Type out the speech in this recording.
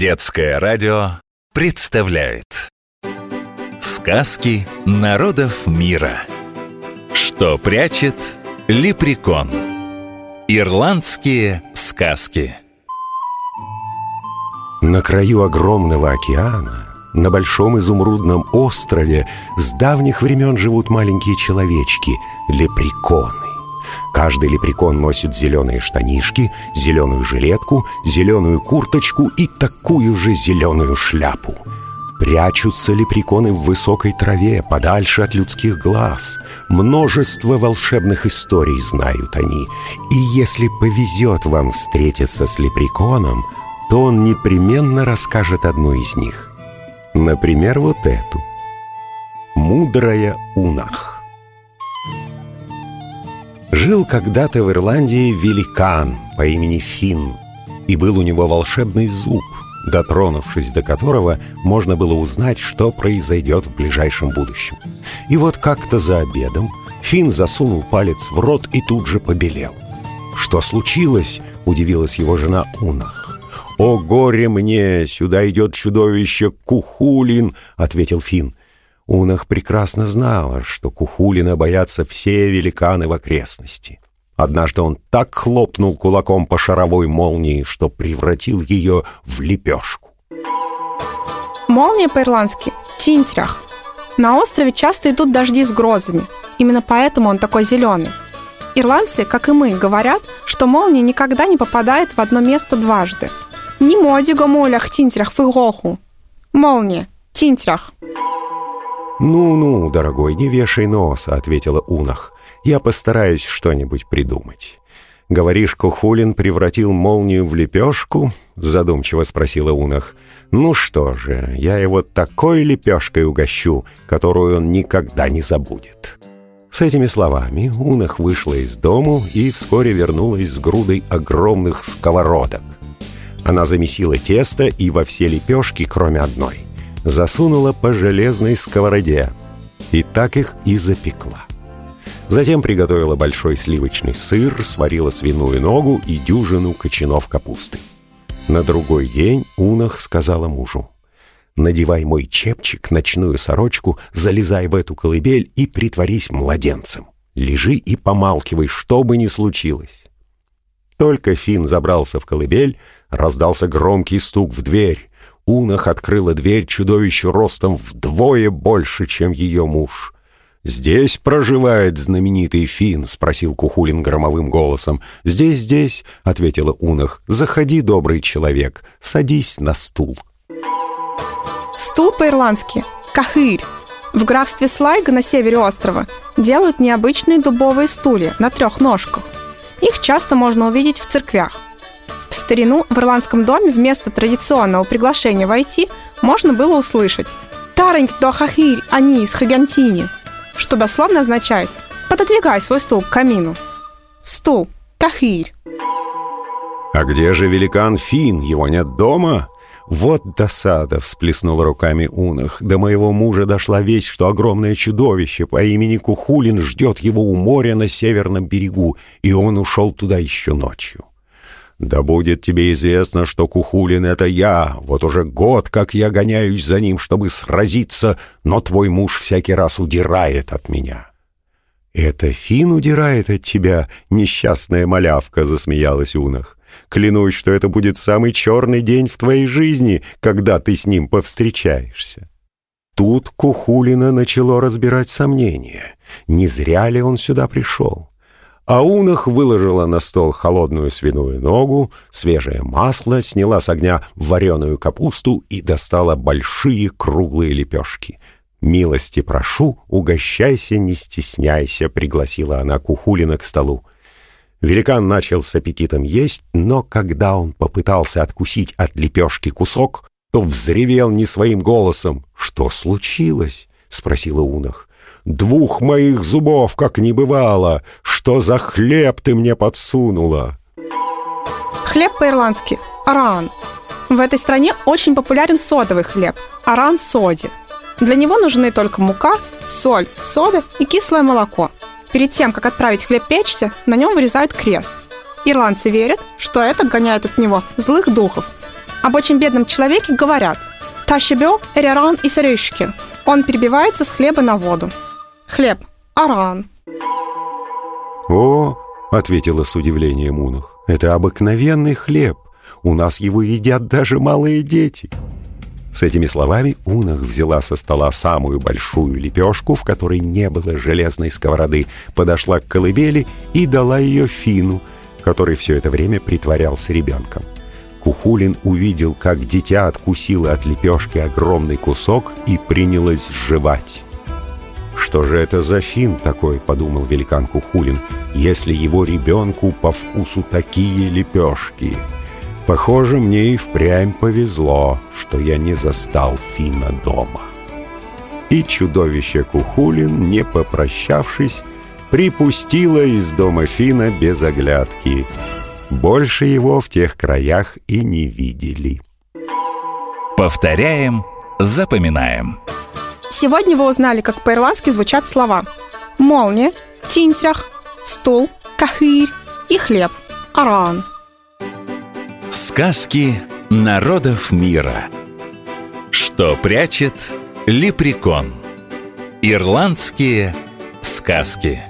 Детское радио представляет. Сказки народов мира. Что прячет лепрекон. Ирландские сказки. На краю огромного океана на большом изумрудном острове с давних времен живут маленькие человечки – лепреконы. Каждый лепрекон носит зеленые штанишки, зеленую жилетку, зеленую курточку и такую же зеленую шляпу. Прячутся лепреконы в высокой траве, подальше от людских глаз. Множество волшебных историй знают они. И если повезет вам встретиться с лепреконом, то он непременно расскажет одну из них. Например, вот эту. «Мудрая Унах». Жил когда-то в Ирландии великан по имени Финн, и был у него волшебный зуб, дотронувшись до которого можно было узнать, что произойдет в ближайшем будущем. И вот как-то за обедом Финн засунул палец в рот и тут же побелел. «Что случилось?» — удивилась его жена Унах. «О горе мне! Сюда идет чудовище Кухулин!» — ответил Финн. Унах прекрасно знала, что Кухулина боятся все великаны в окрестности. Однажды он так хлопнул кулаком по шаровой молнии, что превратил ее в лепешку. Молния по-ирландски – тинтрях. На острове часто идут дожди с грозами. Именно поэтому он такой зеленый. Ирландцы, как и мы, говорят, что молния никогда не попадает в одно место дважды. Не модиго молях тинтрях в. Молния, тинтрях. «Ну-ну, дорогой, не вешай носа», — ответила Унах. «Я постараюсь что-нибудь придумать». «Говоришь, Кухулин превратил молнию в лепешку?» — задумчиво спросила Унах. «Ну что же, я его такой лепешкой угощу, которую он никогда не забудет». С этими словами Унах вышла из дому и вскоре вернулась с грудой огромных сковородок. Она замесила тесто и во все лепешки, кроме одной — засунула по железной сковороде и так их и запекла. Затем приготовила большой сливочный сыр, сварила свиную ногу и дюжину кочанов капусты. На другой день Унах сказала мужу, «Надевай мой чепчик, ночную сорочку, залезай в эту колыбель и притворись младенцем. Лежи и помалкивай, что бы ни случилось». Только Фин забрался в колыбель, раздался громкий стук в дверь. Унах открыла дверь чудовищу ростом вдвое больше, чем ее муж. «Здесь проживает знаменитый Фин?» — спросил Кухулин громовым голосом. «Здесь, здесь», — ответила Унах. «Заходи, добрый человек, садись на стул». Стул по-ирландски – кахырь. В графстве Слайга на севере острова делают необычные дубовые стулья на трех ножках. Их часто можно увидеть в церквях – старину в ирландском доме вместо традиционного приглашения войти можно было услышать «Таринг до хахирь, они из Хагантини», что дословно означает «пододвигай свой стул к камину». Стул, тахирь. «А где же великан Фин? Его нет дома?» «Вот досада!» — всплеснула руками Унах. «До моего мужа дошла весть, что огромное чудовище по имени Кухулин ждет его у моря на северном берегу, и он ушел туда еще ночью. «Да будет тебе известно, что Кухулин — это я. Вот уже год, как я гоняюсь за ним, чтобы сразиться, но твой муж всякий раз удирает от меня». «Это Фин удирает от тебя, несчастная малявка», — засмеялась Унах. «Клянусь, что это будет самый черный день в твоей жизни, когда ты с ним повстречаешься». Тут Кухулина начало разбирать сомнения. Не зря ли он сюда пришел? Аунах выложила на стол холодную свиную ногу, свежее масло, сняла с огня вареную капусту и достала большие круглые лепешки. «Милости прошу, угощайся, не стесняйся», — пригласила она Кухулина к столу. Великан начал с аппетитом есть, но когда он попытался откусить от лепешки кусок, то взревел не своим голосом. «Что случилось?» — спросила Унах. Двух моих зубов как не бывало. Что за хлеб ты мне подсунула?» Хлеб по-ирландски – аран. В этой стране очень популярен содовый хлеб – аран соди. Для него нужны только мука, соль, сода и кислое молоко. Перед тем, как отправить хлеб печься, на нем вырезают крест. Ирландцы верят, что это отгоняет от него злых духов. Об очень бедном человеке говорят «Тащебё эряран и сырещики». Он перебивается с хлеба на воду. Хлеб – аран. «О, — ответила с удивлением Унах, — это обыкновенный хлеб. У нас его едят даже малые дети». С этими словами Унах взяла со стола самую большую лепешку, в которой не было железной сковороды, подошла к колыбели и дала ее Фину, который все это время притворялся ребенком. Кухулин увидел, как дитя откусило от лепешки огромный кусок и принялось жевать. «Что же это за фин такой?» — подумал великан Кухулин, «если его ребенку по вкусу такие лепешки». Похоже, мне и впрямь повезло, что я не застал Фина дома. И чудовище Кухулин, не попрощавшись, припустило из дома Фина без оглядки. Больше его в тех краях и не видели. Повторяем, запоминаем. Сегодня вы узнали, как по-ирландски звучат слова «молния», «тинтрях», «стул», «кахырь» и «хлеб», «аран». Сказки народов мира. Что прячет лепрекон? Ирландские сказки.